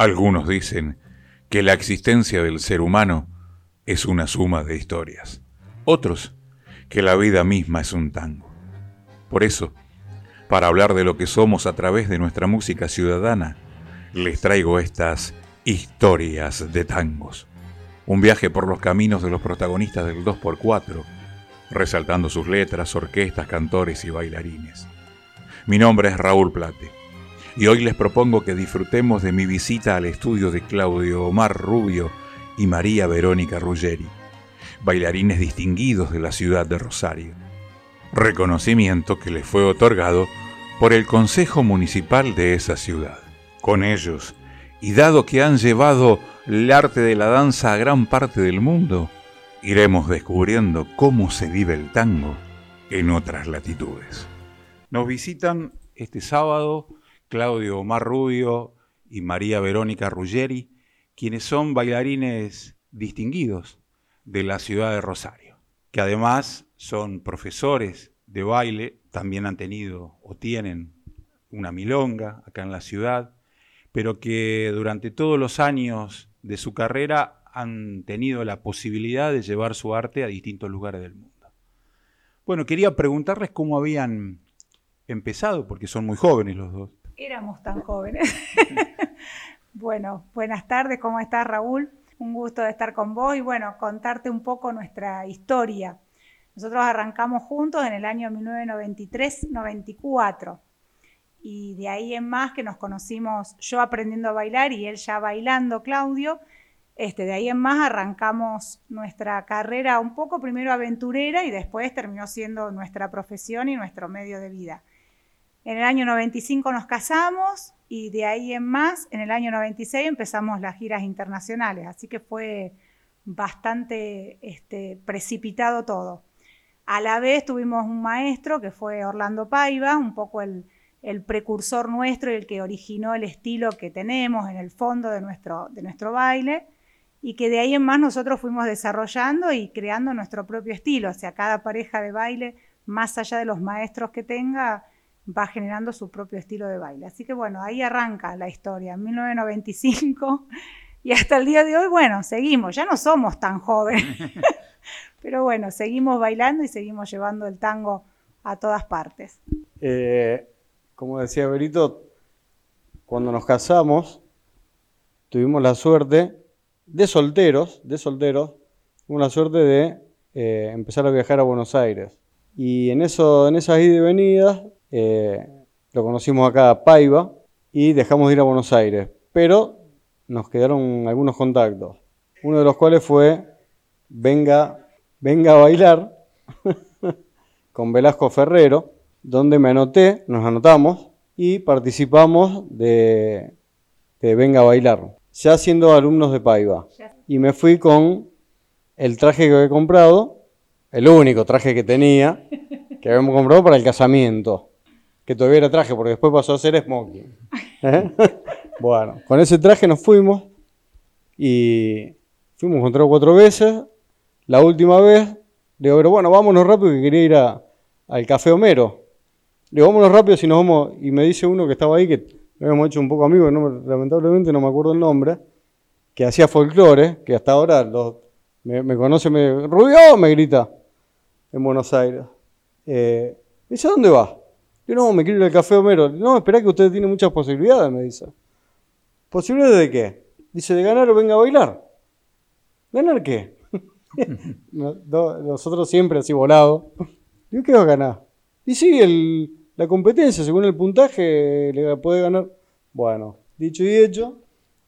Algunos dicen que la existencia del ser humano es una suma de historias. Otros, que la vida misma es un tango. Por eso, para hablar de lo que somos a través de nuestra música ciudadana, les traigo estas historias de tangos. Un viaje por los caminos de los protagonistas del 2x4, resaltando sus letras, orquestas, cantores y bailarines. Mi nombre es Raúl Plate y hoy les propongo que disfrutemos de mi visita al estudio de Claudio Omar Rubio y María Verónica Ruggeri, bailarines distinguidos de la ciudad de Rosario. Reconocimiento que les fue otorgado por el Consejo Municipal de esa ciudad. Con ellos, y dado que han llevado el arte de la danza a gran parte del mundo, iremos descubriendo cómo se vive el tango en otras latitudes. Nos visitan este sábado Claudio Omar Rubio y María Verónica Ruggeri, quienes son bailarines distinguidos de la ciudad de Rosario, que además son profesores de baile, también han tenido o tienen una milonga acá en la ciudad, pero que durante todos los años de su carrera han tenido la posibilidad de llevar su arte a distintos lugares del mundo. Bueno, quería preguntarles cómo habían empezado, porque son muy jóvenes los dos éramos tan jóvenes. bueno, buenas tardes, ¿cómo estás Raúl? Un gusto de estar con vos y bueno, contarte un poco nuestra historia. Nosotros arrancamos juntos en el año 1993-94 y de ahí en más que nos conocimos yo aprendiendo a bailar y él ya bailando, Claudio. Este, de ahí en más arrancamos nuestra carrera un poco primero aventurera y después terminó siendo nuestra profesión y nuestro medio de vida. En el año 95 nos casamos y de ahí en más, en el año 96 empezamos las giras internacionales, así que fue bastante este, precipitado todo. A la vez tuvimos un maestro que fue Orlando Paiva, un poco el, precursor nuestro y el que originó el estilo que tenemos en el fondo de nuestro, de nuestro baile, y que de ahí en más nosotros fuimos desarrollando y creando nuestro propio estilo, o sea, cada pareja de baile, más allá de los maestros que tenga, va generando su propio estilo de baile. Así que bueno, ahí arranca la historia, en 1995 y hasta el día de hoy, bueno, seguimos, ya no somos tan jóvenes, pero bueno, seguimos bailando y seguimos llevando el tango a todas partes. Eh, como decía Berito, cuando nos casamos, tuvimos la suerte de solteros, de solteros, tuvimos la suerte de eh, empezar a viajar a Buenos Aires. Y en, eso, en esas idas y venidas eh, lo conocimos acá a Paiva y dejamos de ir a Buenos Aires, pero nos quedaron algunos contactos, uno de los cuales fue Venga, venga a bailar con Velasco Ferrero, donde me anoté, nos anotamos y participamos de, de Venga a bailar, ya siendo alumnos de Paiva. Y me fui con el traje que había comprado, el único traje que tenía, que habíamos comprado para el casamiento que todavía era traje, porque después pasó a ser smoking. ¿Eh? bueno, con ese traje nos fuimos y fuimos con tres o cuatro veces. La última vez, le digo, pero bueno, vámonos rápido que quería ir al Café Homero. Le digo, vámonos rápido si nos vamos. Y me dice uno que estaba ahí, que lo habíamos hecho un poco amigo, lamentablemente no me acuerdo el nombre, que hacía folclore, que hasta ahora me, conoce, me, Rubio, me grita en Buenos Aires. Eh, dice, ¿a dónde va? Yo no, me quiero ir al café Homero. No, espera que usted tiene muchas posibilidades, me dice. ¿Posibilidades de qué? Dice, de ganar o venga a bailar. ¿Ganar qué? Nosotros siempre así ¿qué va a ganar? Y sí, la competencia, según el puntaje, le puede ganar. Bueno, dicho y hecho,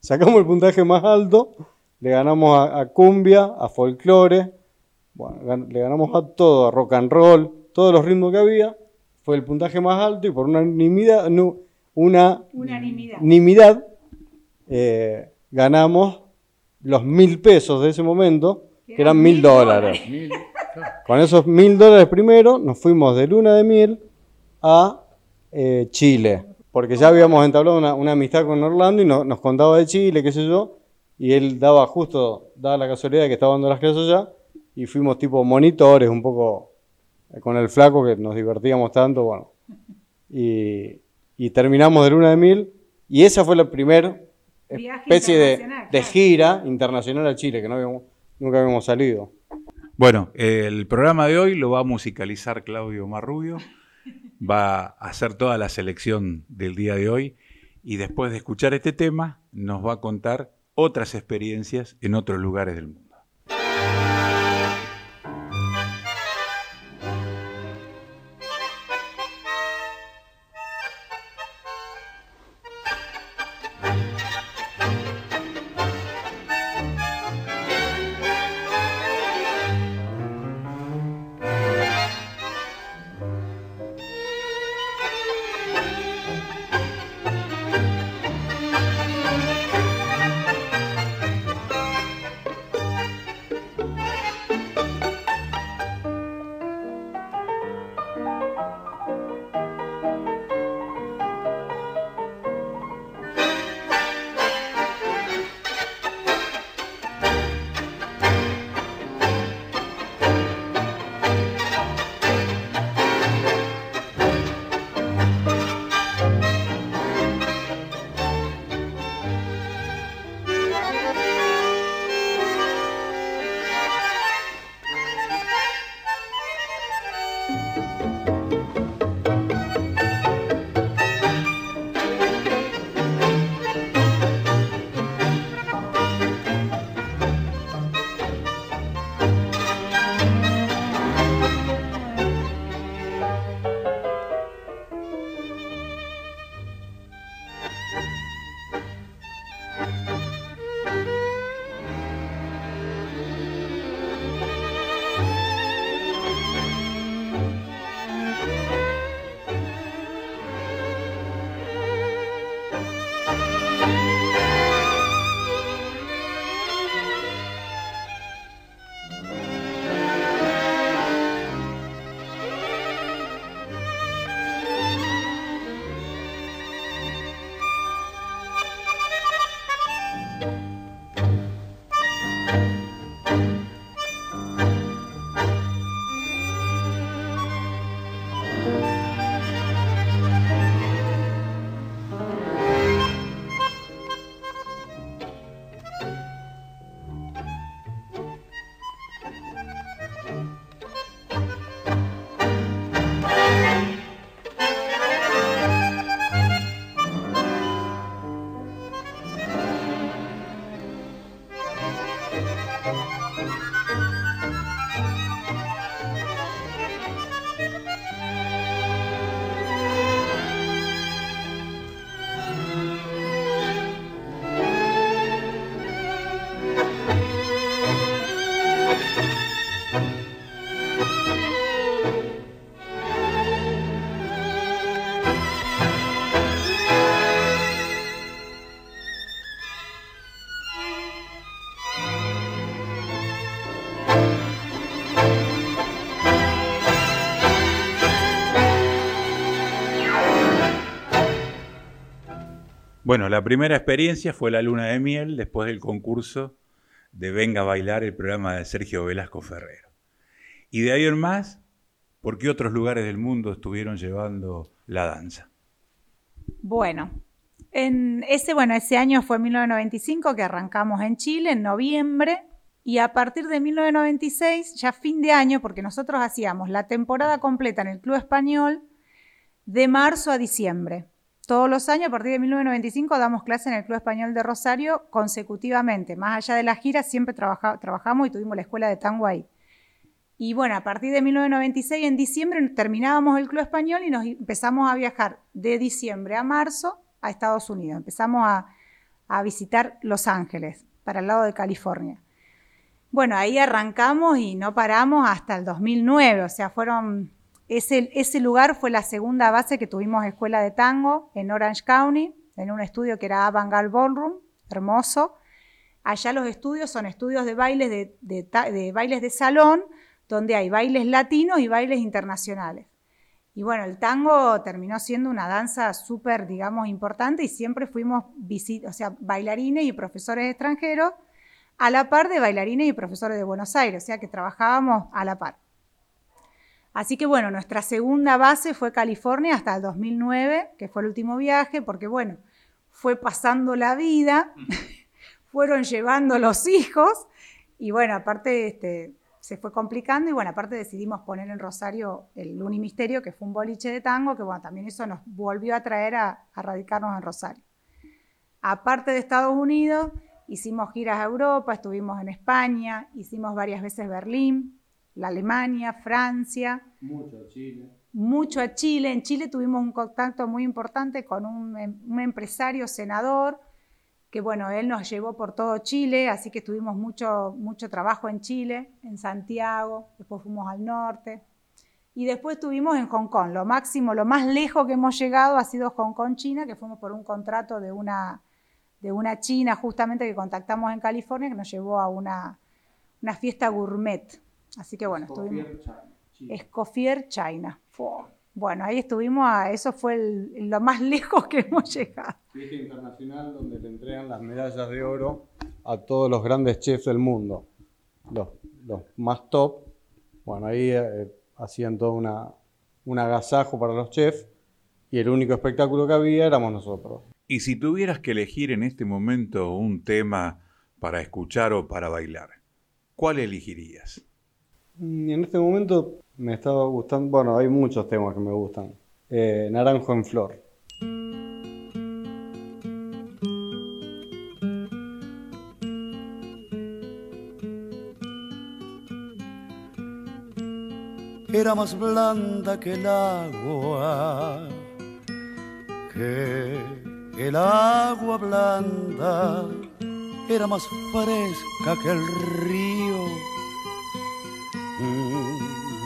sacamos el puntaje más alto, le ganamos a, a cumbia, a folclore, bueno, le ganamos a todo, a rock and roll, todos los ritmos que había fue el puntaje más alto y por unanimidad, una unanimidad, eh, ganamos los mil pesos de ese momento, que eran mil dólares. Con esos mil dólares primero nos fuimos de luna de miel a eh, Chile, porque ya habíamos entablado una, amistad con Orlando y nos contaba de Chile, qué sé yo, y él daba justo, daba la casualidad de que estaba dando las clases allá, y fuimos tipo monitores, un poco con el flaco que nos divertíamos tanto, bueno. Y, terminamos de luna de mil. Y esa fue la primera especie de, gira internacional a Chile, que no nunca habíamos salido. Bueno, el programa de hoy lo va a musicalizar Claudio Marrubio, va a hacer toda la selección del día de hoy y después de escuchar este tema nos va a contar otras experiencias en otros lugares del mundo. Bueno, la primera experiencia fue la luna de miel después del concurso de Venga a Bailar, el programa de Sergio Velasco Ferrero. Y de ahí en más, ¿por qué otros lugares del mundo estuvieron llevando la danza? Bueno, en ese, bueno, ese año fue 1995 que arrancamos en Chile, en noviembre, y a partir de 1996, ya fin de año, porque nosotros hacíamos la temporada completa en el Club Español de marzo a diciembre. Todos los años, a partir de 1995, damos clase en el Club Español de Rosario consecutivamente. Más allá de la gira, siempre trabajamos y tuvimos la escuela de tango ahí. Y bueno, a partir de 1996, en diciembre, terminábamos el Club Español y nos empezamos a viajar de diciembre a marzo a Estados Unidos. Empezamos a, a visitar Los Ángeles, para el lado de California. Bueno, ahí arrancamos y no paramos hasta el 2009, o sea, fueron ese, lugar fue la segunda base que tuvimos escuela de tango en Orange County, en un estudio que era Avangal Ballroom, hermoso. Allá los estudios son estudios de bailes de, bailes de salón, donde hay bailes latinos y bailes internacionales. Y bueno, el tango terminó siendo una danza súper, digamos, importante y siempre fuimos o sea, bailarines y profesores extranjeros a la par de bailarines y profesores de Buenos Aires, o sea que trabajábamos a la par. Así que bueno, nuestra segunda base fue California hasta el 2009, que fue el último viaje, porque bueno, fue pasando la vida, fueron llevando los hijos y bueno, aparte este, se fue complicando y bueno, aparte decidimos poner en Rosario el Unimisterio, que fue un boliche de tango, que bueno, también eso nos volvió a traer a, radicarnos en Rosario. Aparte de Estados Unidos, hicimos giras a Europa, estuvimos en España, hicimos varias veces Berlín, la Alemania, Francia. Mucho a Chile. Mucho a Chile. En Chile tuvimos un contacto muy importante con un, un empresario senador que bueno, él nos llevó por todo Chile, así que tuvimos mucho, mucho trabajo en Chile, en Santiago, después fuimos al norte. Y después estuvimos en Hong Kong. Lo máximo, lo más lejos que hemos llegado ha sido Hong Kong, China, que fuimos por un contrato de una, de una china justamente que contactamos en California, que nos llevó a una, una fiesta gourmet. Así que bueno, estuvimos... Escoffier China. Bueno, ahí estuvimos, a, eso fue lo más lejos que hemos llegado. Fiesta internacional donde le entregan las medallas de oro a todos los grandes chefs del mundo, los, más top. Bueno, ahí eh, hacían todo una, un agasajo para los chefs y el único espectáculo que había éramos nosotros. Y si tuvieras que elegir en este momento un tema para escuchar o para bailar, ¿cuál elegirías? Mm, en este momento me estaba gustando, bueno, hay muchos temas que me gustan. Eh, Naranjo en Flor. Era más blanda que el agua, que el agua blanda, era más fresca que el río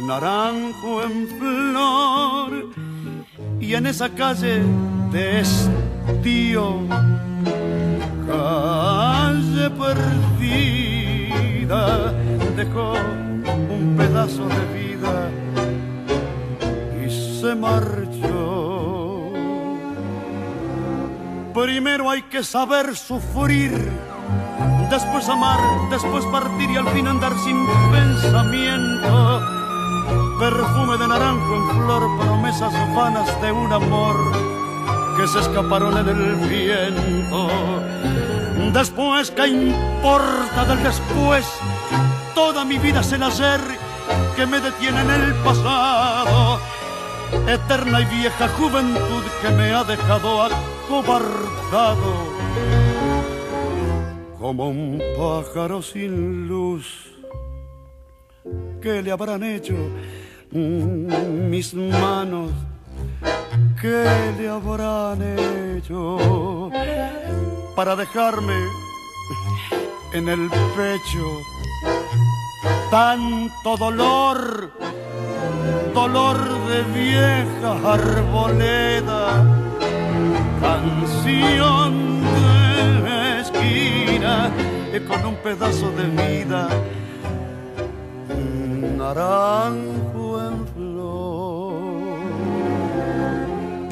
naranjo en flor y en esa calle de estío, calle perdida, dejó un pedazo de vida y se marchó. Primero hay que saber sufrir, después amar, después partir y al fin andar sin pensamiento perfume de naranjo en flor, promesas vanas de un amor que se escaparon en el viento. Después, ¿qué importa del después? Toda mi vida es el hacer que me detiene en el pasado. Eterna y vieja juventud que me ha dejado acobardado. Como un pájaro sin luz, ¿qué le habrán hecho? Mis manos ¿qué le habrán hecho para dejarme en el pecho tanto dolor, dolor de vieja arboleda, canción de esquina con un pedazo de vida naranjo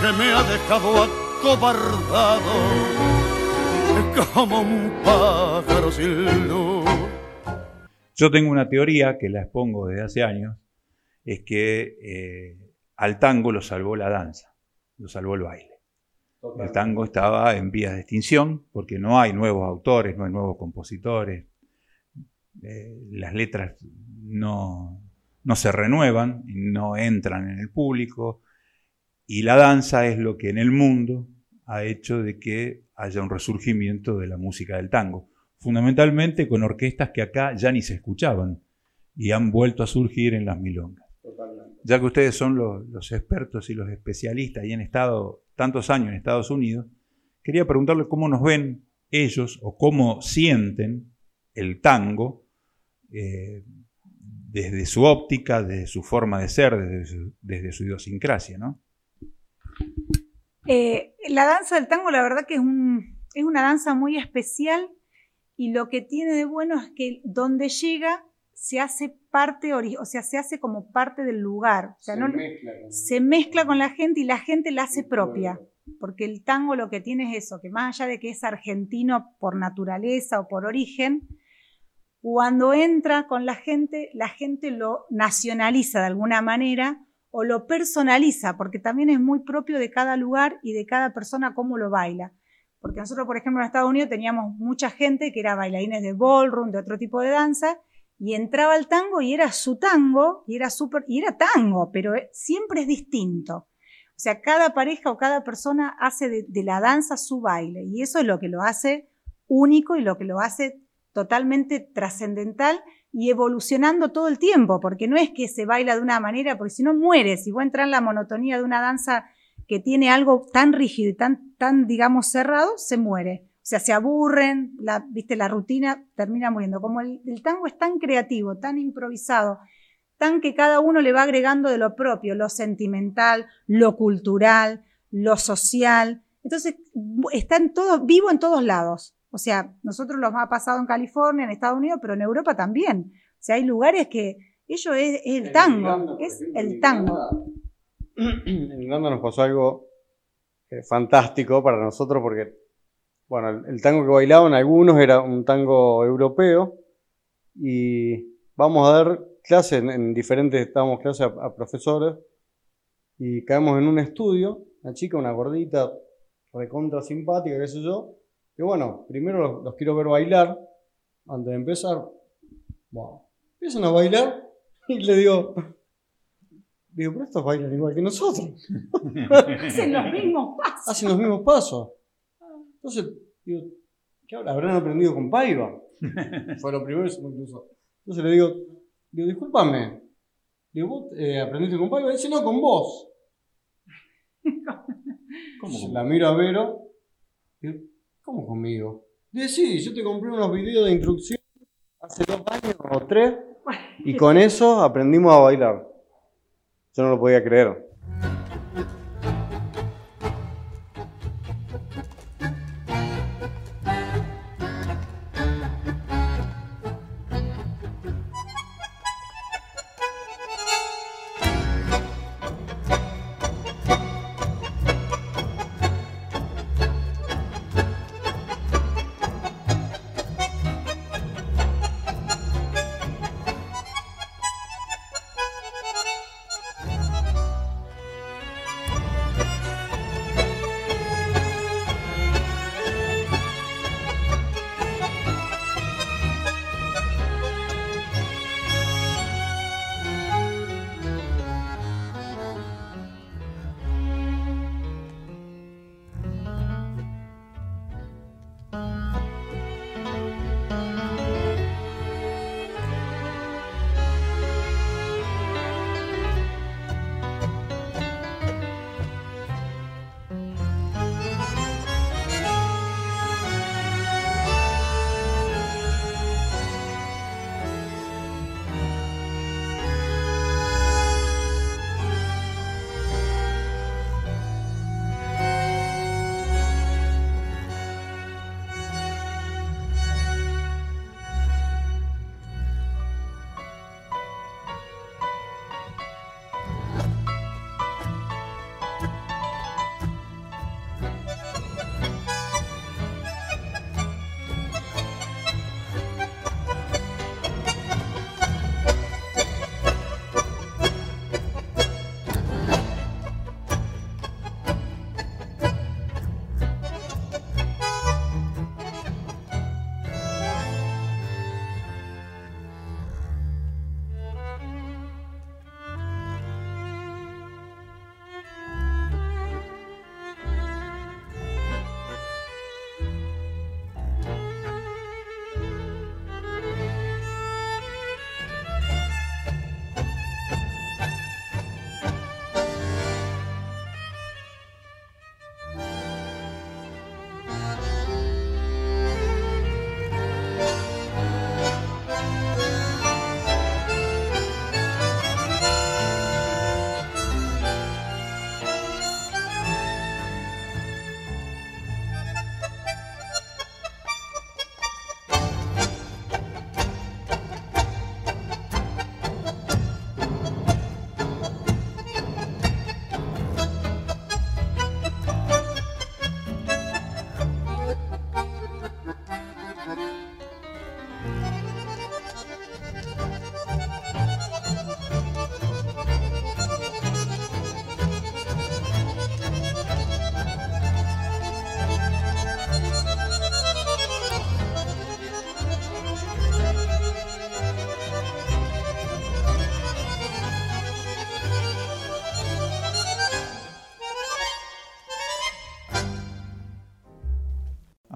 que me ha dejado acobardado como un pájaro sin luz. Yo tengo una teoría que la expongo desde hace años, es que eh, al tango lo salvó la danza, lo salvó el baile. El tango estaba en vías de extinción porque no hay nuevos autores, no hay nuevos compositores, eh, las letras no, se renuevan, no entran en el público, y la danza es lo que en el mundo ha hecho de que haya un resurgimiento de la música del tango, fundamentalmente con orquestas que acá ya ni se escuchaban y han vuelto a surgir en las milongas. Ya que ustedes son los, los, expertos y los especialistas y han estado tantos años en Estados Unidos, quería preguntarle cómo nos ven ellos o cómo sienten el tango eh, desde su óptica, desde su forma de ser, desde su, idiosincrasia, ¿no? Eh, la danza del tango, la verdad que es un, es una danza muy especial y lo que tiene de bueno es que donde llega se hace parte, o sea, se hace como parte del lugar. O sea, se, no, mezcla con, se mezcla con la gente y la gente la hace propia. Porque el tango lo que tiene es eso, que más allá de que es argentino por naturaleza o por origen, cuando entra con la gente, la gente lo nacionaliza de alguna manera o lo personaliza, porque también es muy propio de cada lugar y de cada persona cómo lo baila. Porque nosotros, por ejemplo, en Estados Unidos teníamos mucha gente que era bailarines de ballroom, de otro tipo de danza, y entraba al tango y era su tango, y era súper, y era tango, pero eh, siempre es distinto. O sea, cada pareja o cada persona hace de, de, la danza su baile, y eso es lo que lo hace único y lo que lo hace totalmente trascendental y evolucionando todo el tiempo, porque no es que se baila de una manera, porque si no mueres, si vos entrar en la monotonía de una danza que tiene algo tan rígido y tan, tan digamos, cerrado, se muere. O sea, se aburren, la, viste, la rutina termina muriendo. Como el, el, tango es tan creativo, tan improvisado, tan que cada uno le va agregando de lo propio, lo sentimental, lo cultural, lo social. Entonces, está en todo, vivo en todos lados. O sea, nosotros lo ha pasado en California, en Estados Unidos, pero en Europa también. O sea, hay lugares que ello es, es el tango, Irlanda, es ejemplo, el tango. En Irlanda nos pasó algo eh, fantástico para nosotros porque bueno, el, el, tango que bailaban algunos era un tango europeo y vamos a dar clases en, en diferentes, dábamos clases a, a, profesores y caemos en un estudio, una chica, una gordita, recontra simpática, qué sé yo, bueno, primero los, los quiero ver bailar, antes de empezar, empiezan a bailar y le digo, digo, pero estos bailan igual que nosotros. Hacen los mismos pasos. Hacen los mismos pasos. Entonces, digo, ¿qué habrán aprendido con Paiva? Fue lo primero incluso. Entonces le digo, digo, discúlpame, digo, ¿vos eh, aprendiste con Paiva? Dice, no, con vos. ¿Cómo? La miro a Vero, digo, ¿cómo conmigo? Dice, sí, yo te compré unos videos de instrucción hace dos años o tres, y con eso aprendimos a bailar. Yo no lo podía creer.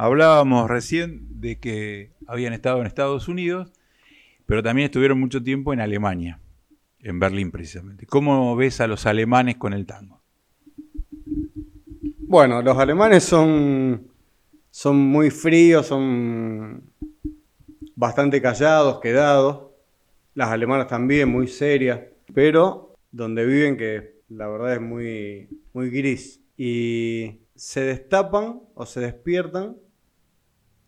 Hablábamos recién de que habían estado en Estados Unidos, pero también estuvieron mucho tiempo en Alemania, en Berlín precisamente. ¿Cómo ves a los alemanes con el tango? Bueno, los alemanes son, son muy fríos, son bastante callados, quedados. Las alemanas también, muy serias, pero donde viven que la verdad es muy, muy gris. Y se destapan o se despiertan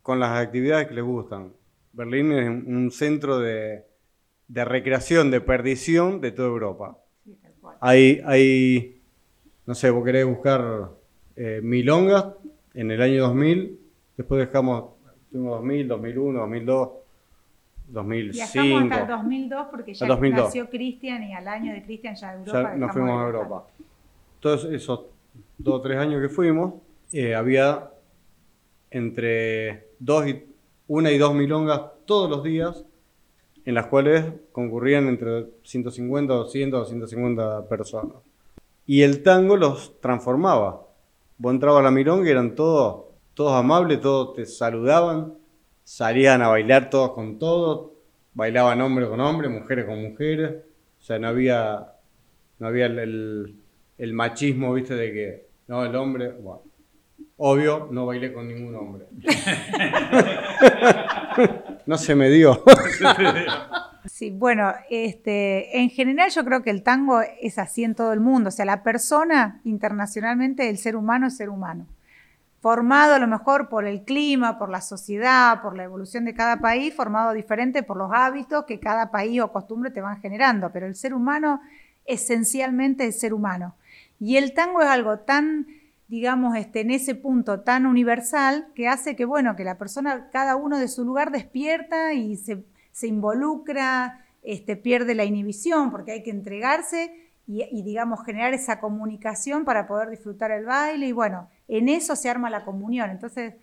con las actividades que les gustan. Berlín es un centro de, recreación, de perdición de toda Europa. Hay, hay, no sé, vos querés buscar eh, milongas en el año 2000, después dejamos, tuvimos 2000, 2001, 2002, 2005. Viajamos hasta el 2002 porque ya nació Cristian y al año de Cristian ya Europa. Ya nos fuimos a Europa. Todos esos dos o tres años que fuimos, eh, había entre dos y, una y dos milongas todos los días, en las cuales concurrían entre 150, 200, 250 personas. Y el tango los transformaba. Vos entrabas a la milonga y eran todos, todos amables, todos te saludaban, salían a bailar todos con todos, bailaban hombres con hombres, mujeres con mujeres. O sea, no había, no había el, machismo, viste, de que, no, el hombre, obvio, no bailé con ningún hombre. no se me dio. Sí, bueno, este, en general yo creo que el tango es así en todo el mundo. O sea, la persona internacionalmente, el ser humano es ser humano. Formado a lo mejor por el clima, por la sociedad, por la evolución de cada país, formado diferente por los hábitos que cada país o costumbre te van generando. Pero el ser humano esencialmente es ser humano. Y el tango es algo tan, digamos, este, en ese punto tan universal que hace que, bueno, que la persona, cada uno de su lugar despierta y se, involucra, este, pierde la inhibición porque hay que entregarse y, digamos, generar esa comunicación para poder disfrutar el baile y, bueno, en eso se arma la comunión. Entonces,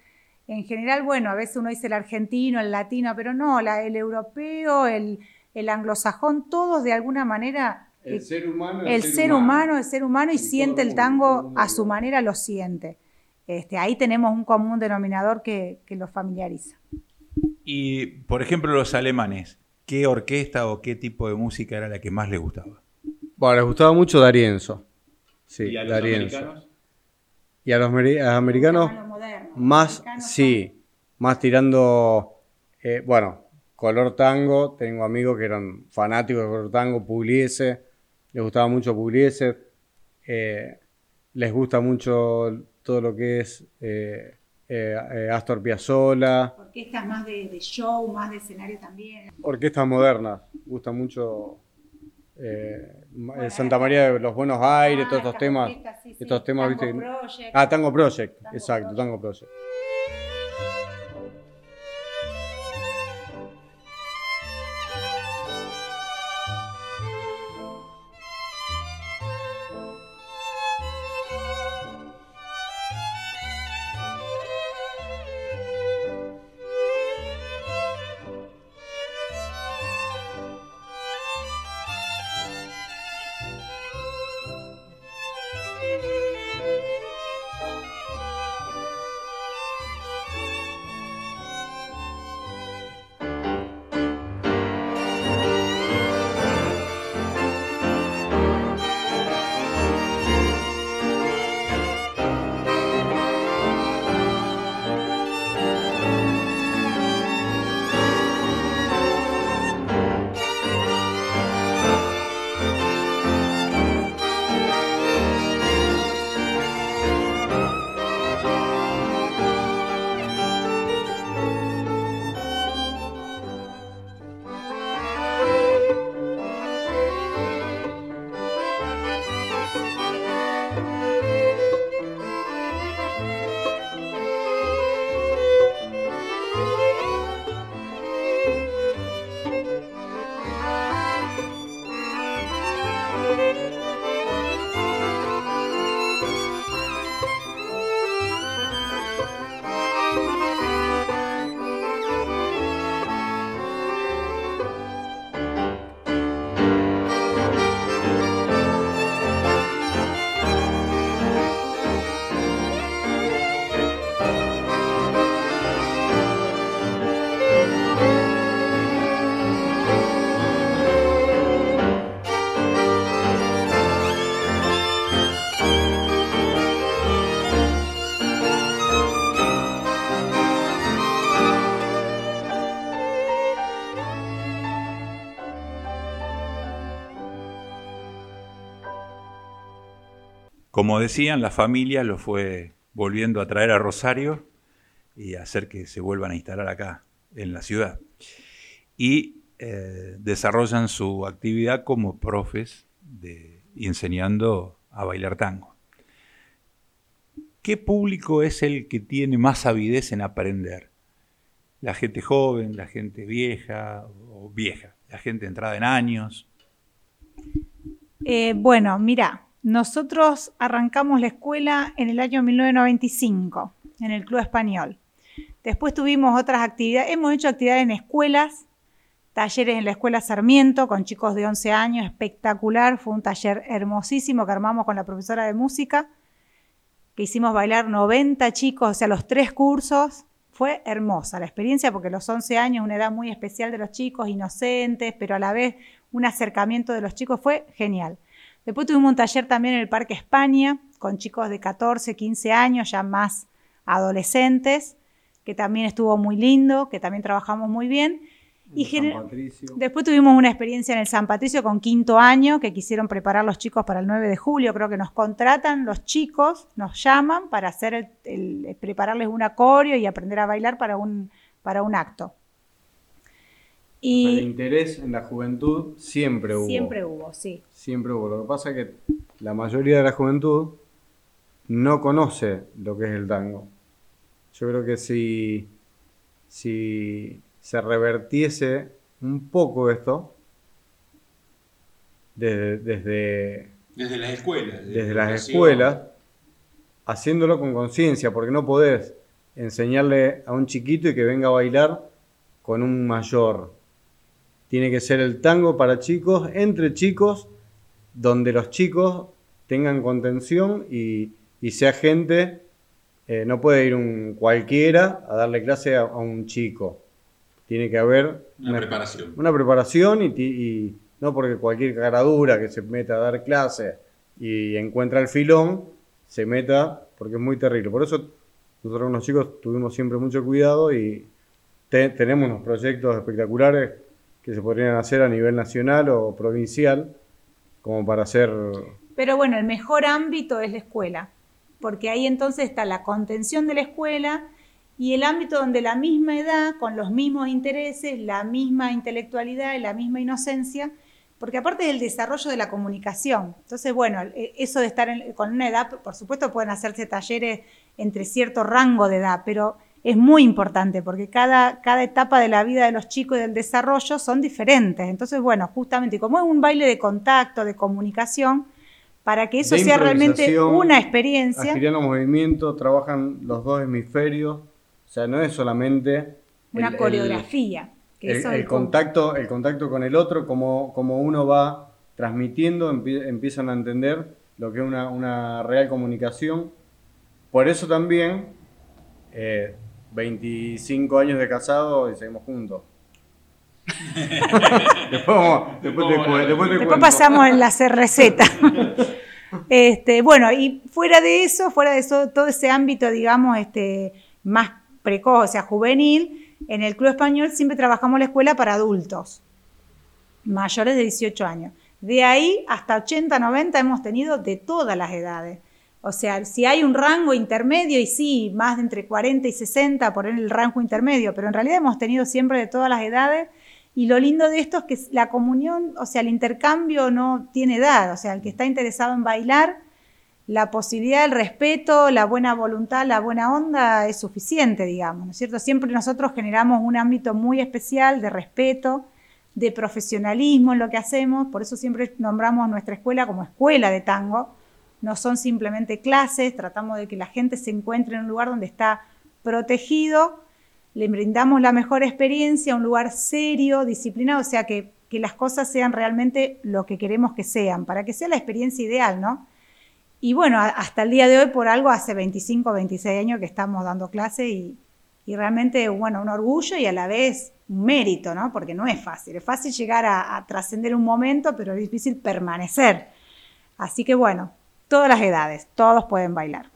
en general, bueno, a veces uno dice el argentino, el latino, pero no, el europeo, el, el anglosajón, todos de alguna manera el ser humano, el, ser, humano. el ser humano y siente el tango a su manera, lo siente. Este, ahí tenemos un común denominador que, que lo familiariza. Y, por ejemplo, los alemanes, ¿qué orquesta o qué tipo de música era la que más les gustaba? Bueno, les gustaba mucho Darienzo. Sí, ¿Y a los americanos? Y a los, americanos, más, sí, más tirando, eh, bueno, color tango. Tengo amigos que eran fanáticos de color tango, Pugliese les gustaba mucho Pugliese, eh, les gusta mucho todo lo que es eh, eh, Astor Piazzolla. Orquestas más de, show, más de escenario también. Orquestas modernas, gusta mucho Santa María de los Buenos Aires, todos estos temas. Estos temas, Tango Project. Ah, Tango Project, exacto, Tango Project. Como decían, la familia lo fue volviendo a traer a Rosario y hacer que se vuelvan a instalar acá, en la ciudad. Y eh, desarrollan su actividad como profes de, enseñando a bailar tango. ¿Qué público es el que tiene más avidez en aprender? ¿La gente joven, la gente vieja o vieja? ¿La gente entrada en años? Eh, bueno, mira, nosotros arrancamos la escuela en el año 1995 en el Club Español. Después tuvimos otras actividades, hemos hecho actividades en escuelas, talleres en la Escuela Sarmiento con chicos de 11 años, espectacular, fue un taller hermosísimo que armamos con la profesora de música, que hicimos bailar 90 chicos, o sea, los tres cursos, fue hermosa la experiencia porque los 11 años, una edad muy especial de los chicos, inocentes, pero a la vez un acercamiento de los chicos, fue genial. Después tuvimos un taller también en el Parque España con chicos de 14, 15 años, ya más adolescentes, que también estuvo muy lindo, que también trabajamos muy bien. Y después tuvimos una experiencia en el San Patricio con quinto año, que quisieron preparar los chicos para el 9 de julio. Creo que nos contratan los chicos, nos llaman para hacer el, prepararles un acorio y aprender a bailar para un, para un acto. Y el interés en la juventud siempre hubo. Siempre hubo, sí. Siempre hubo. Lo que pasa es que la mayoría de la juventud no conoce lo que es el tango. Yo creo que si, si se revertiese un poco esto, desde, desde, desde las escuelas. Desde, las escuelas, haciéndolo con conciencia, porque no podés enseñarle a un chiquito y que venga a bailar con un mayor. Tiene que ser el tango para chicos, entre chicos, donde los chicos tengan contención y, y sea gente eh, no puede ir un cualquiera a darle clase a, un chico. Tiene que haber una, preparación. Una preparación y, no porque cualquier caradura que se meta a dar clase y encuentra el filón, se meta porque es muy terrible. Por eso nosotros los chicos tuvimos siempre mucho cuidado y tenemos unos proyectos espectaculares que se podrían hacer a nivel nacional o provincial como para hacer... Pero bueno, el mejor ámbito es la escuela porque ahí entonces está la contención de la escuela y el ámbito donde la misma edad, con los mismos intereses, la misma intelectualidad y la misma inocencia, porque aparte del desarrollo de la comunicación. Entonces, bueno, e, eso de estar con una edad, por supuesto pueden hacerse talleres entre cierto rango de edad, pero es muy importante porque cada, cada etapa de la vida de los chicos y del desarrollo son diferentes. Entonces, bueno, justamente como es un baile de contacto, de comunicación, para que eso sea realmente una experiencia. los movimientos, trabajan los dos hemisferios, o sea, no es solamente... Una coreografía. el, contacto, el contacto con el otro, como, como uno va transmitiendo, empiezan a entender lo que es una, real comunicación. Por eso también, 25 eh, años de casado y seguimos juntos. después, pasamos en la receta. este, bueno, y fuera de eso, fuera de eso, todo ese ámbito, digamos, este, más precoz, o sea, juvenil, en el Club Español siempre trabajamos la escuela para adultos, mayores de 18 años. De ahí hasta 80, 90 hemos tenido de todas las edades. O sea, si hay un rango intermedio, y sí, más de entre 40 y 60 por el rango intermedio, pero en realidad hemos tenido siempre de todas las edades y lo lindo de esto es que la comunión, o sea, el intercambio no tiene edad, o sea, el que está interesado en bailar, la posibilidad, el respeto, la buena voluntad, la buena onda es suficiente, digamos, ¿no es cierto? Siempre nosotros generamos un ámbito muy especial de respeto, de profesionalismo en lo que hacemos, por eso siempre nombramos nuestra escuela como escuela de tango, no son simplemente clases, tratamos de que la gente se encuentre en un lugar donde está protegido, le brindamos la mejor experiencia, un lugar serio, disciplinado, o sea, que, las cosas sean realmente lo que queremos que sean, para que sea la experiencia ideal, ¿no? Y bueno, hasta el día de hoy, por algo, hace 25, 26 años que estamos dando clase y, realmente, bueno, un orgullo y a la vez un mérito, ¿no? Porque no es fácil, es fácil llegar a trascender un momento, pero es difícil permanecer. Así que bueno, todas las edades, todos pueden bailar.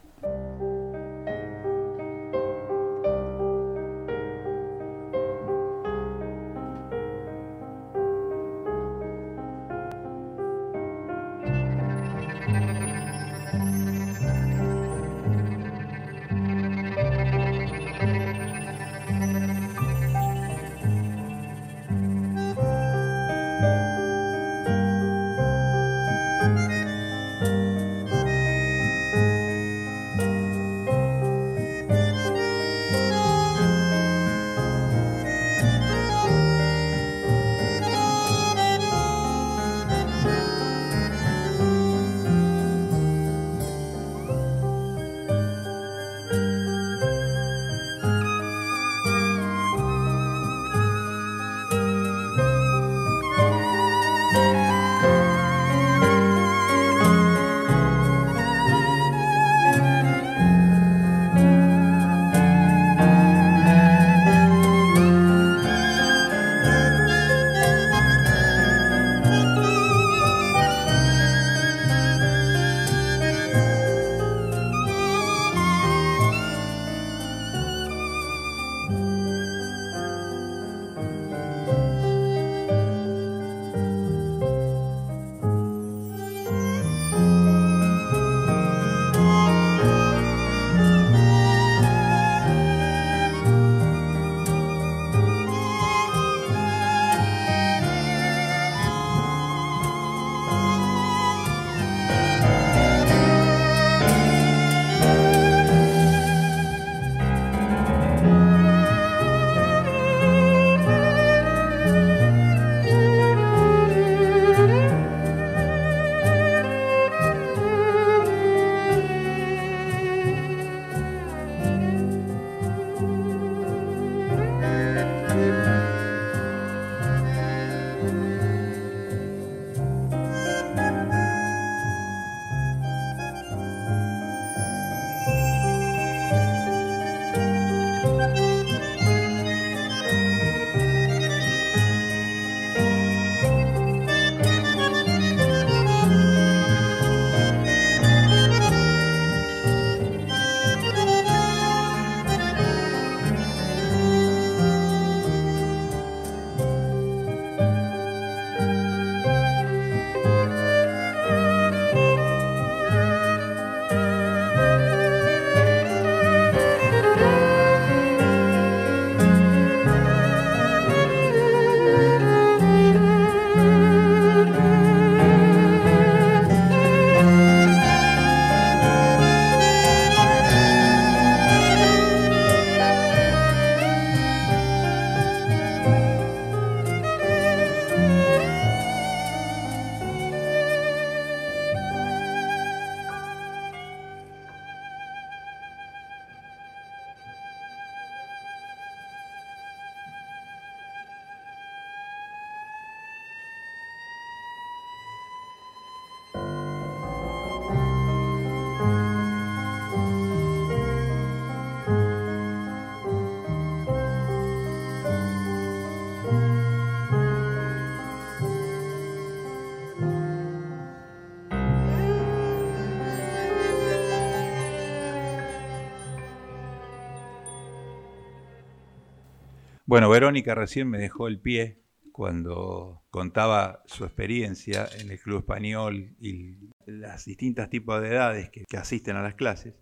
Bueno, Verónica recién me dejó el pie cuando contaba su experiencia en el Club Español y las distintas tipos de edades que, asisten a las clases.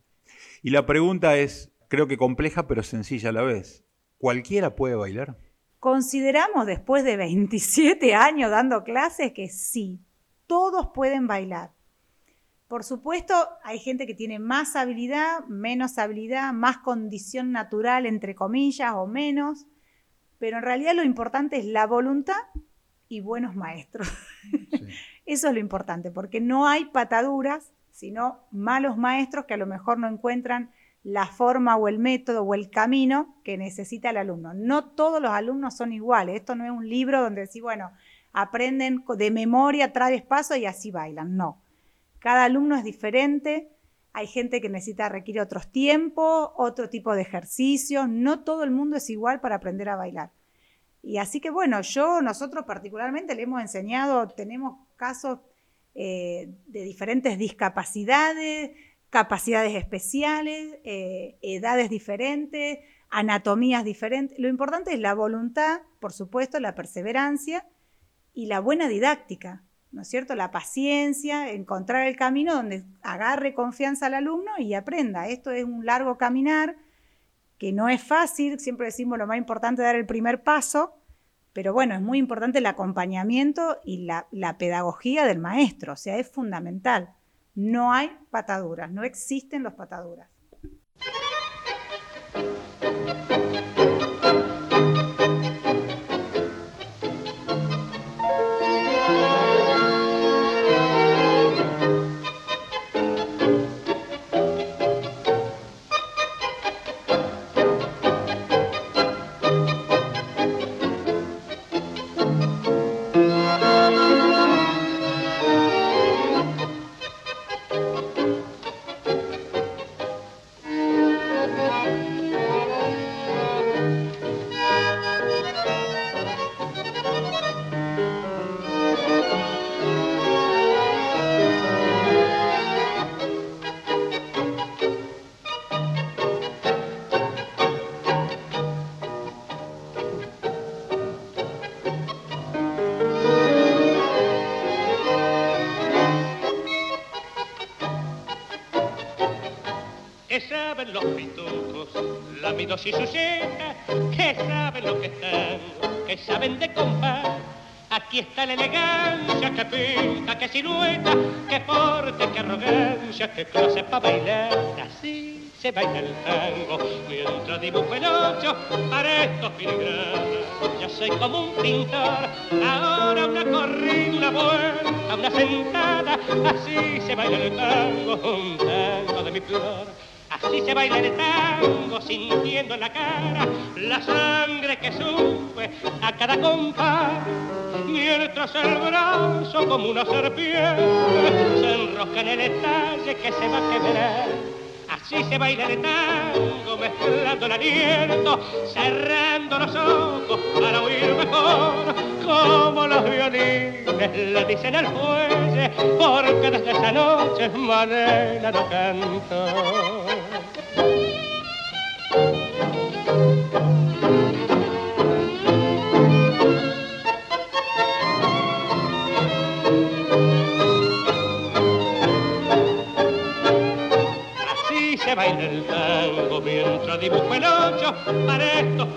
Y la pregunta es, creo que compleja pero sencilla a la vez. ¿Cualquiera puede bailar? Consideramos después de 27 años dando clases que sí, todos pueden bailar. Por supuesto, hay gente que tiene más habilidad, menos habilidad, más condición natural, entre comillas, o menos pero en realidad lo importante es la voluntad y buenos maestros. Eso es lo importante, porque no hay pataduras, sino malos maestros que a lo mejor no encuentran la forma o el método o el camino que necesita el alumno. No todos los alumnos son iguales. Esto no es un libro donde decís, bueno, aprenden de memoria, traes paso y así bailan. No. Cada alumno es diferente hay gente que necesita, requiere otros tiempos, otro tipo de ejercicios, no todo el mundo es igual para aprender a bailar. Y así que bueno, yo, nosotros particularmente le hemos enseñado, tenemos casos eh, de diferentes discapacidades, capacidades especiales, eh, edades diferentes, anatomías diferentes. Lo importante es la voluntad, por supuesto, la perseverancia y la buena didáctica. ¿No es cierto? La paciencia, encontrar el camino donde agarre confianza al alumno y aprenda. Esto es un largo caminar que no es fácil, siempre decimos lo más importante es dar el primer paso, pero bueno, es muy importante el acompañamiento y la, la pedagogía del maestro, o sea, es fundamental. No hay pataduras, no existen los pataduras. Y su que saben lo que están, que saben de compás. Aquí está la elegancia que pinta, que silueta, que porte, que arrogancia, que clase para bailar. Así se baila el tango, mientras dibujo el ocho para estos filigranas. Ya soy como un pintor, ahora una corrida, una vuelta, una sentada. Así se baila el tango, un tango de mi flor. Así se baila el tango sintiendo en la cara la sangre que sube a cada compás, mientras el brazo como una serpiente se enrosca en el estalle que se va a quebrar Así se baila el tango, mezclando el aliento, cerrando los ojos para oír mejor, como los violines le dicen al fuelle, porque desde esa noche manera no canto. Para estos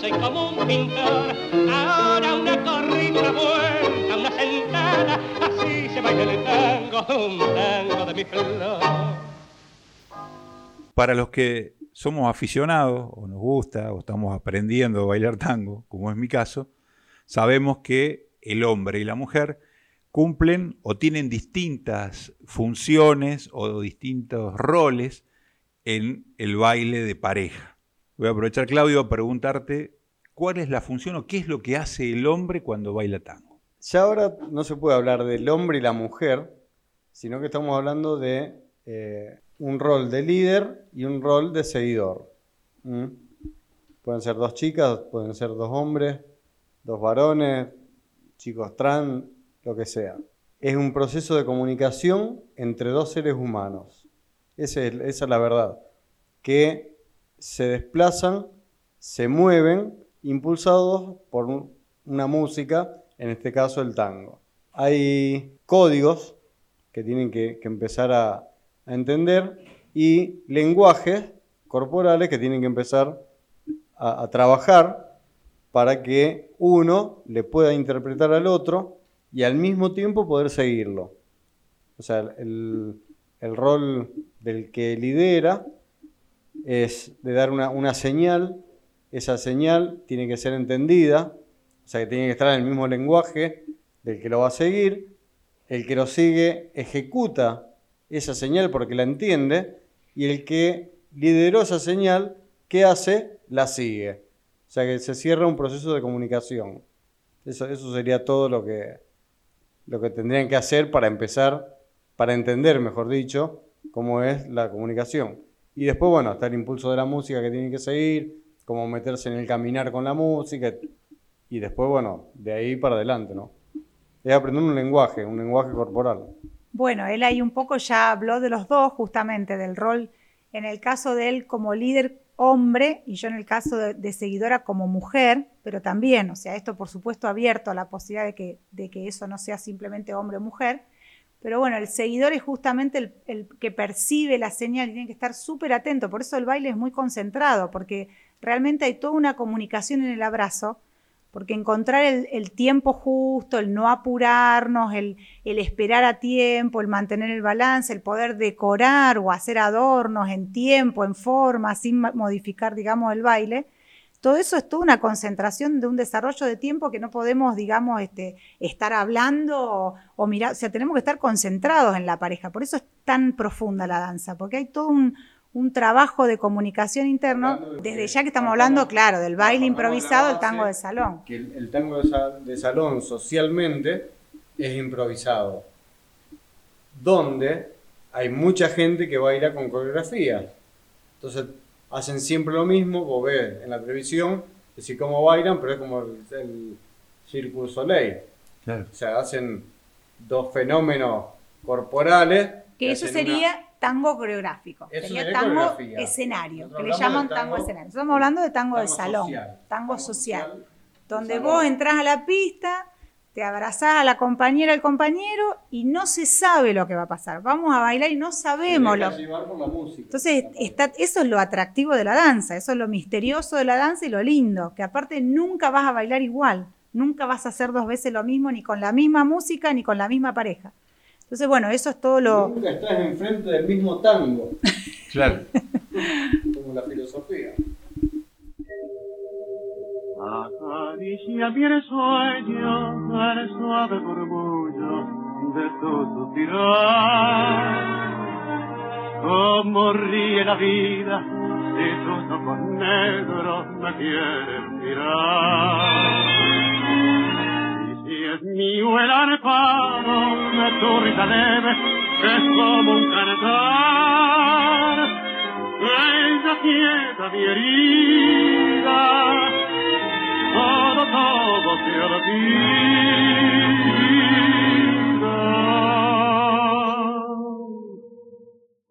soy como un pintor, ahora una corrida, una vuelta, una sentada, así se baila el tango, un tango de mi. Para los que somos aficionados o nos gusta o estamos aprendiendo a bailar tango, como es mi caso, sabemos que el hombre y la mujer cumplen o tienen distintas funciones o distintos roles en el baile de pareja. Voy a aprovechar, Claudio, a preguntarte cuál es la función o qué es lo que hace el hombre cuando baila tango. Ya ahora no se puede hablar del hombre y la mujer, sino que estamos hablando de eh, un rol de líder y un rol de seguidor. Pueden ser dos chicas, pueden ser dos hombres, dos varones, chicos trans, lo que sea. Es un proceso de comunicación entre dos seres humanos. Esa es, la verdad. Que se desplazan, se mueven, impulsados por una música, en este caso el tango. Hay códigos que tienen que, empezar a, entender y lenguajes corporales que tienen que empezar a, trabajar para que uno le pueda interpretar al otro y al mismo tiempo poder seguirlo. O sea, el, rol del que lidera es de dar una, señal, esa señal tiene que ser entendida, o sea, que tiene que estar en el mismo lenguaje del que lo va a seguir, el que lo sigue ejecuta esa señal porque la entiende, y el que lideró esa señal, ¿qué hace? La sigue. O sea que se cierra un proceso de comunicación. Eso, eso sería todo lo que, lo que tendrían que hacer para empezar, para entender, mejor dicho, cómo es la comunicación. Y después, bueno, está el impulso de la música que tienen que seguir, cómo meterse en el caminar con la música, y después, bueno, de ahí para adelante, ¿no? Es aprender un lenguaje, un lenguaje corporal. Bueno, él ahí un poco ya habló de los dos, justamente, del rol, en el caso de él como líder hombre y yo en el caso de, seguidora como mujer, pero también, o sea, esto por supuesto abierto a la posibilidad de que, de que eso no sea simplemente hombre o mujer, pero bueno, el seguidor es justamente el, que percibe la señal y tiene que estar súper atento, por eso el baile es muy concentrado, porque realmente hay toda una comunicación en el abrazo porque encontrar el, tiempo justo, el no apurarnos, el, esperar a tiempo, el mantener el balance, el poder decorar o hacer adornos en tiempo, en forma, sin modificar, digamos, el baile, todo eso es toda una concentración de un desarrollo de tiempo que no podemos, digamos, este, estar hablando o, o, mirar, o sea, tenemos que estar concentrados en la pareja. Por eso es tan profunda la danza, porque hay todo un, un trabajo de comunicación interno, desde ya que estamos hablando, claro, del baile improvisado, el tango de salón. Que el, tango de, salón socialmente es improvisado, donde hay mucha gente que baila con coreografía. Entonces hacen siempre lo mismo, vos ves en la televisión, decir cómo bailan, pero es como el, el Cirque Soleil. O sea, hacen dos fenómenos corporales. Que eso sería tango coreográfico, sería tango escenario, que le llaman tango, escenario. Estamos hablando de tango, de salón, tango, social, donde vos entras a la pista, te abrazás a la compañera, al compañero y no se sabe lo que va a pasar. Vamos a bailar y no sabemos lo Entonces, está, eso es lo atractivo de la danza, eso es lo misterioso de la danza y lo lindo, que aparte nunca vas a bailar igual, nunca vas a hacer dos veces lo mismo, ni con la misma música, ni con la misma pareja. Entonces, bueno, eso es todo lo... Nunca estás enfrente del mismo tango. Claro. Como la filosofía. Acaricia mi sueño el suave murmullo de tu suspirar. Como ríe la vida y tus ojos negros me quieren mirar. Y si es mío el arpado de tu risa leve, es como un cantar, ella quieta mi herida, todo, se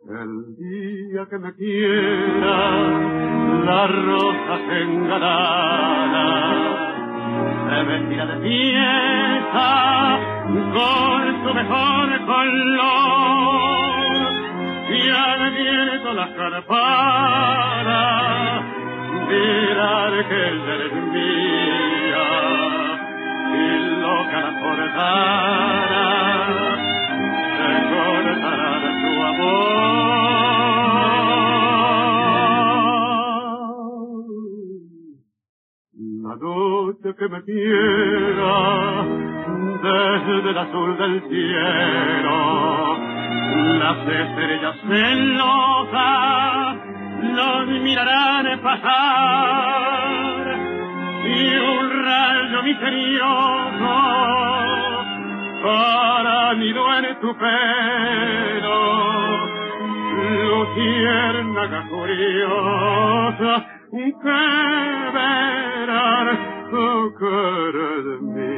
El día que me quiera, la rosa se engalará, se vestirá de fiesta con su mejor color y al viento la carpara dirá que eres mía y loca la cortara se cortará de su amor. La noche que me quiera desde el azul del cielo las estrellas celosas nos mirarán pasar y un rayo misterioso para nido en tu pelo luciérnaga curiosa que verán tu cara de mí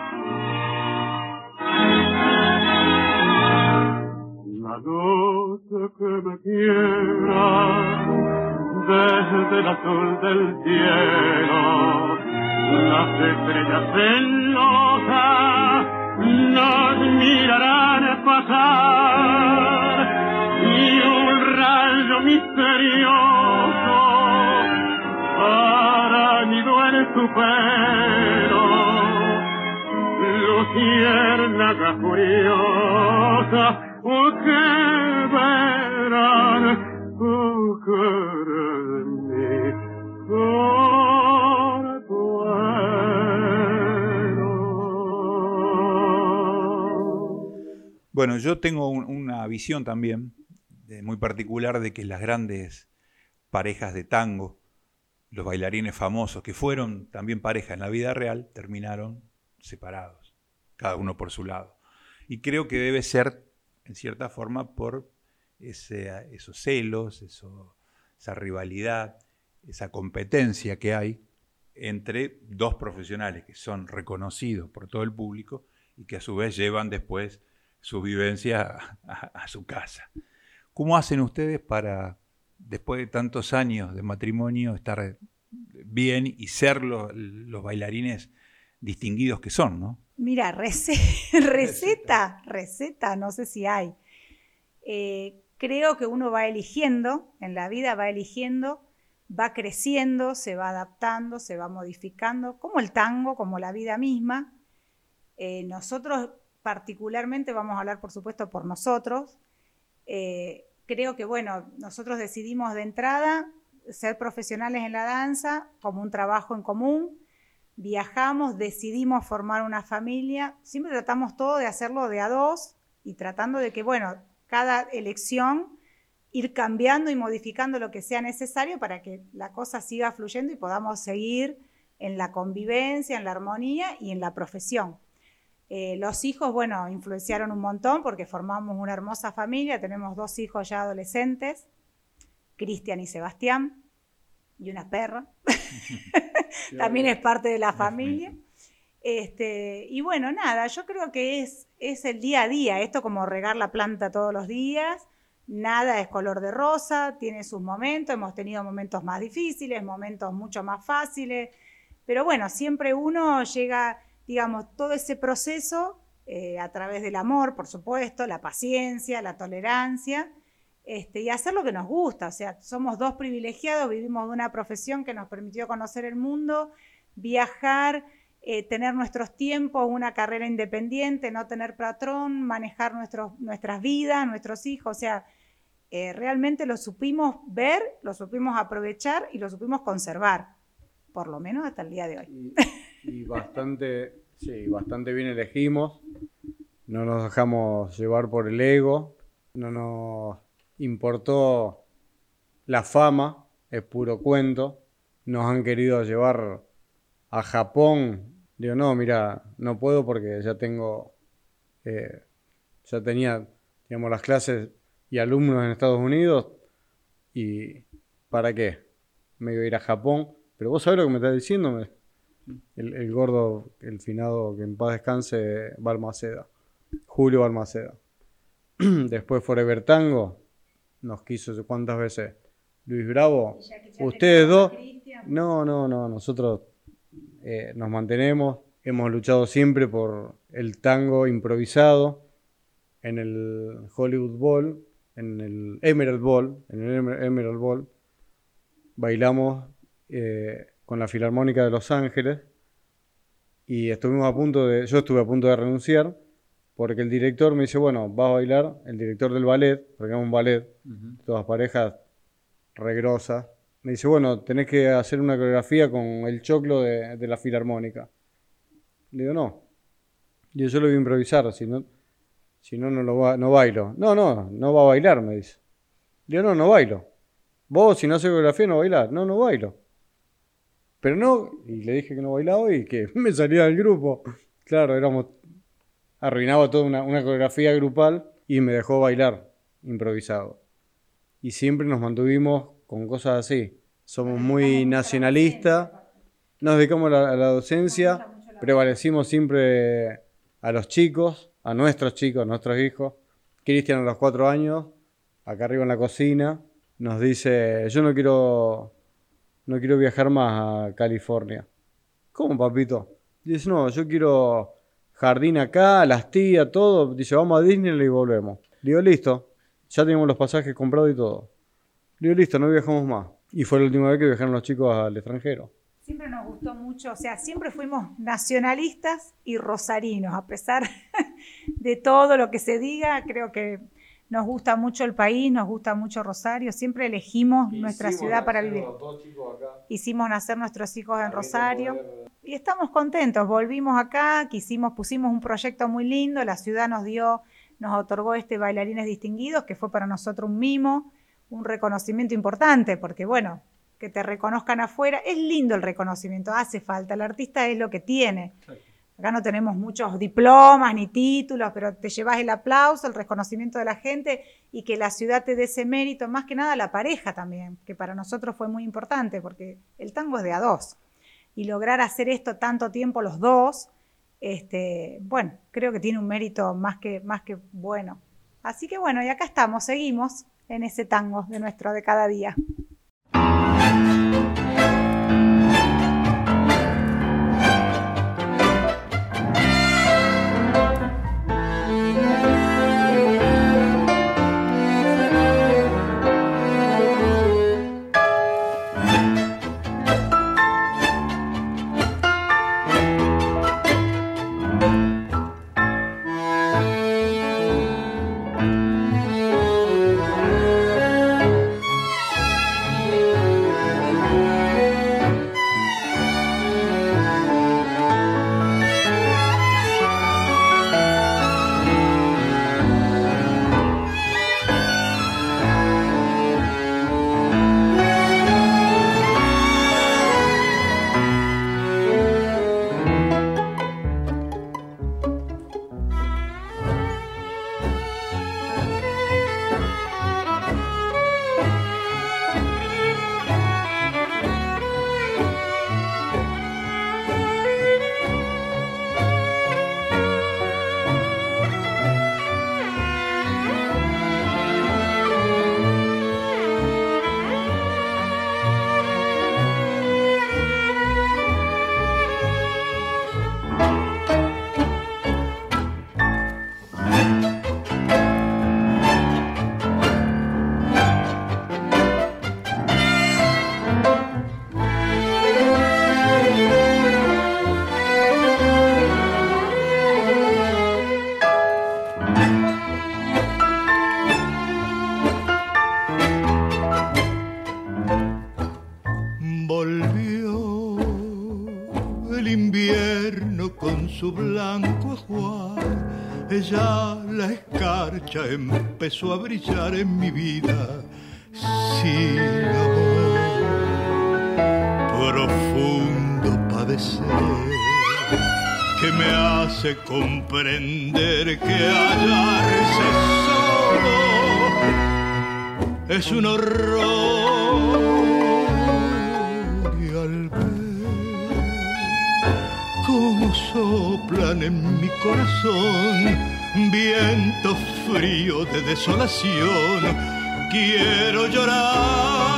La noche que me quiera, desde el azul del cielo, las estrellas celosas nos mirarán pasar y un rayo misterioso para nido en tu pelo. Luciérnaga curiosa Bueno, yo tengo una visión también muy particular de que las grandes parejas de tango, los bailarines famosos, que fueron también pareja en la vida real, terminaron separados, cada uno por su lado. Y creo que debe ser, en cierta forma, por esos celos, esa rivalidad, esa competencia que hay entre dos profesionales que son reconocidos por todo el público y que a su vez llevan después su vivencia a, su casa. ¿Cómo hacen ustedes para, después de tantos años de matrimonio, estar bien y ser los bailarines distinguidos que son, ¿no? Mira, receta, receta, no sé si hay. Eh, creo que uno va eligiendo, en la vida va eligiendo, va creciendo, se va adaptando, se va modificando, como el tango, como la vida misma. Eh, nosotros particularmente vamos a hablar, por supuesto, por nosotros. Eh, creo que, bueno, nosotros decidimos de entrada ser profesionales en la danza como un trabajo en común. Viajamos, decidimos formar una familia. Siempre tratamos todo de hacerlo de a dos y tratando de que, bueno, cada elección ir cambiando y modificando lo que sea necesario para que la cosa siga fluyendo y podamos seguir en la convivencia, en la armonía y en la profesión. Eh, los hijos, bueno, influenciaron un montón porque formamos una hermosa familia, tenemos dos hijos ya adolescentes, Cristian y Sebastián, y una perra, también es parte de la familia. Este, y bueno, nada, yo creo que es, es el día a día, esto como regar la planta todos los días, nada es color de rosa, tiene sus momentos, hemos tenido momentos más difíciles, momentos mucho más fáciles, pero bueno, siempre uno llega digamos, todo ese proceso eh, a través del amor, por supuesto, la paciencia, la tolerancia, este, y hacer lo que nos gusta. O sea, somos dos privilegiados, vivimos de una profesión que nos permitió conocer el mundo, viajar, eh, tener nuestros tiempos, una carrera independiente, no tener patrón, manejar nuestras vidas, nuestros hijos. O sea, eh, realmente lo supimos ver, lo supimos aprovechar y lo supimos conservar, por lo menos hasta el día de hoy. Y, bastante, sí, bastante bien elegimos, no nos dejamos llevar por el ego, no nos importó la fama, es puro cuento, nos han querido llevar a Japón, digo, no, mira, no puedo porque ya tengo, eh, ya tenía, digamos, las clases y alumnos en Estados Unidos. Y ¿para qué? Me iba a ir a Japón, pero vos sabés lo que me estás diciendo, el, gordo, el finado, que en paz descanse, Balmaceda, Julio Balmaceda. Después Forever Tango, nos quiso cuántas veces. Luis Bravo, ustedes dos. No, no, no, nosotros eh, nos mantenemos, hemos luchado siempre por el tango improvisado en el Hollywood Bowl en el Emerald Ball, en el Emerald Ball, bailamos eh, con la Filarmónica de Los Ángeles y estuvimos a punto de, yo estuve a punto de renunciar porque el director me dice, bueno, vas a bailar, el director del ballet, porque es un ballet, todas parejas regrosas, me dice, bueno, tenés que hacer una coreografía con el choclo de, la Filarmónica. Le digo, no. yo lo voy a improvisar, si no si no, no, lo no bailo. No, no, no va a bailar, me dice. Digo, no, no bailo. Vos, si no haces coreografía, no bailás. No, no bailo. Pero no, y le dije que no bailaba y que me salía del grupo. Claro, éramos. Arruinaba toda una, una coreografía grupal y me dejó bailar improvisado. Y siempre nos mantuvimos con cosas así. Somos muy nacionalistas, nos dedicamos a la docencia, prevalecimos siempre a los chicos a nuestros chicos, a nuestros hijos. Cristian a los cuatro años, acá arriba en la cocina, nos dice, yo no quiero, no quiero viajar más a California. ¿Cómo, papito? Dice, no, yo quiero jardín acá, las tías, todo. Dice, vamos a Disney y volvemos. Digo, listo, ya tenemos los pasajes comprados y todo. Digo, listo, no viajamos más. Y fue la última vez que viajaron los chicos al extranjero. Siempre nos gustó mucho, o sea, siempre fuimos nacionalistas y rosarinos, a pesar de todo lo que se diga, creo que nos gusta mucho el país, nos gusta mucho Rosario, siempre elegimos nuestra ciudad para vivir. Hicimos nacer nuestros hijos en Rosario y estamos contentos, volvimos acá, quisimos, pusimos un proyecto muy lindo, la ciudad nos dio, nos otorgó este bailarines distinguidos, que fue para nosotros un mimo, un reconocimiento importante, porque bueno, que te reconozcan afuera. Es lindo el reconocimiento, hace falta. El artista es lo que tiene. Acá no tenemos muchos diplomas ni títulos, pero te llevas el aplauso, el reconocimiento de la gente y que la ciudad te dé ese mérito, más que nada la pareja también, que para nosotros fue muy importante, porque el tango es de a dos. Y lograr hacer esto tanto tiempo los dos, este, bueno, creo que tiene un mérito más que, más que bueno. Así que bueno, y acá estamos, seguimos en ese tango de nuestro de cada día. A brillar en mi vida sin amor. Profundo padecer que me hace comprender que hallarse solo es un horror. Y al ver cómo soplan en mi corazón vientos fríos de desolación, quiero llorar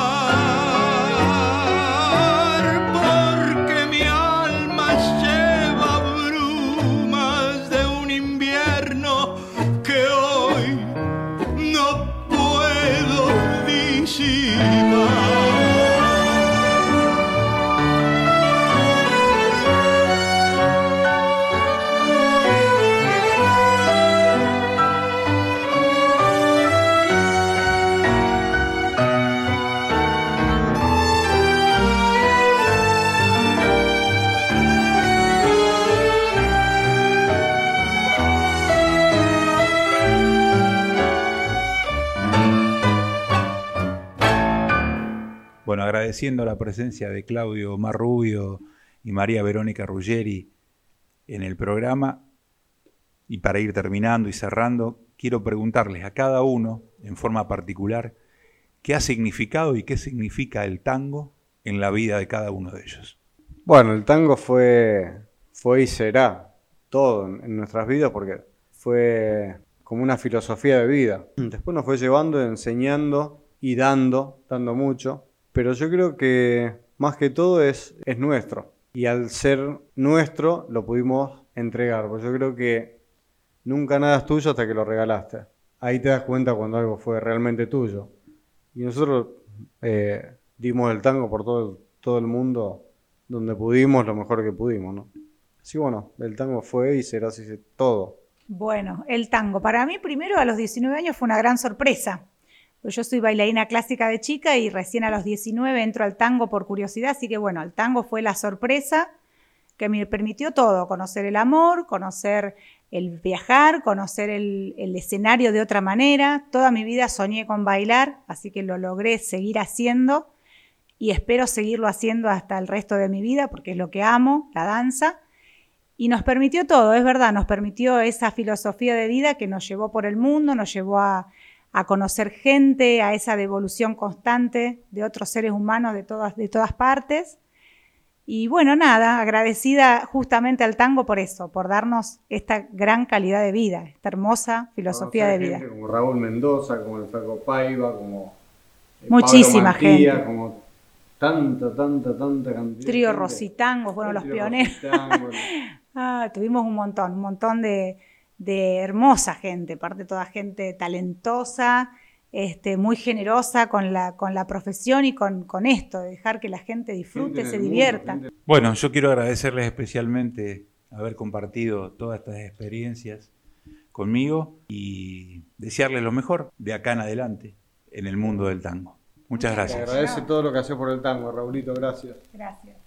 agradeciendo la presencia de Claudio Marrubio y María Verónica Ruggeri en el programa. Y para ir terminando y cerrando, quiero preguntarles a cada uno, en forma particular, qué ha significado y qué significa el tango en la vida de cada uno de ellos. Bueno, el tango fue, fue y será todo en nuestras vidas porque fue como una filosofía de vida. Después nos fue llevando, enseñando y dando, dando mucho. Pero yo creo que más que todo es, es nuestro. Y al ser nuestro lo pudimos entregar. Porque yo creo que nunca nada es tuyo hasta que lo regalaste. Ahí te das cuenta cuando algo fue realmente tuyo. Y nosotros eh, dimos el tango por todo el, todo el mundo donde pudimos, lo mejor que pudimos, ¿no? Sí, bueno, el tango fue y será así todo. Bueno, el tango. Para mí, primero, a los 19 años fue una gran sorpresa. Yo soy bailarina clásica de chica y recién a los 19 entro al tango por curiosidad, así que bueno, el tango fue la sorpresa que me permitió todo, conocer el amor, conocer el viajar, conocer el, escenario de otra manera. Toda mi vida soñé con bailar, así que lo logré seguir haciendo y espero seguirlo haciendo hasta el resto de mi vida porque es lo que amo, la danza. Y nos permitió todo, es verdad, nos permitió esa filosofía de vida que nos llevó por el mundo, nos llevó a, a conocer gente, a esa devolución constante de otros seres humanos de todas, de todas partes. Y bueno, nada, agradecida justamente al tango por eso, por darnos esta gran calidad de vida, esta hermosa filosofía de vida. como Raúl Mendoza, como el Flaco Paiva, como eh, muchísima gente, como tanta, tanta, tanta cantidad. Trío Rositangos, bueno, los pioneros. ah, tuvimos un montón, un montón de, de hermosa gente, parte toda gente talentosa, este, muy generosa con la, con la profesión y con, con esto, de dejar que la gente disfrute, se divierta. Bueno, yo quiero agradecerles especialmente haber compartido todas estas experiencias conmigo y desearles lo mejor de acá en adelante en el mundo del tango. Muchas gracias. Te agradece todo lo que hace por el tango, Raulito, gracias. Gracias.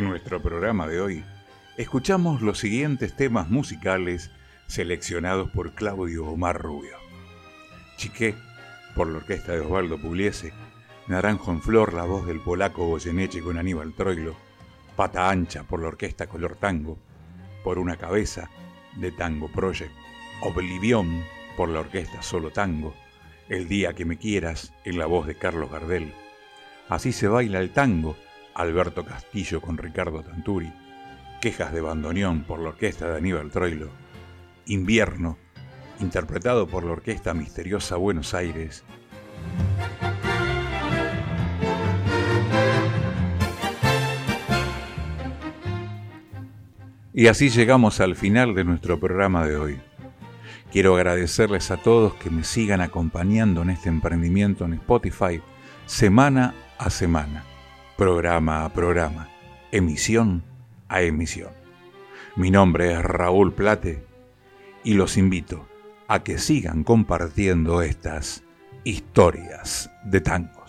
En nuestro programa de hoy, escuchamos los siguientes temas musicales seleccionados por Claudio Omar Rubio. Chiqué, por la orquesta de Osvaldo Pugliese, Naranjo en Flor, la voz del polaco Goyeneche con Aníbal Troilo, Pata Ancha por la orquesta Color Tango, Por una Cabeza de Tango Project, Oblivión por la orquesta Solo Tango, El Día que Me Quieras en la voz de Carlos Gardel, Así se baila el tango, Alberto Castillo con Ricardo Tanturi, Quejas de Bandoneón por la orquesta de Aníbal Troilo, Invierno, interpretado por la orquesta misteriosa Buenos Aires, Y así llegamos al final de nuestro programa de hoy. Quiero agradecerles a todos que me sigan acompañando en este emprendimiento en Spotify semana a semana, programa a programa, emisión a emisión. Mi nombre es Raúl Plate y los invito a que sigan compartiendo estas historias de tangos.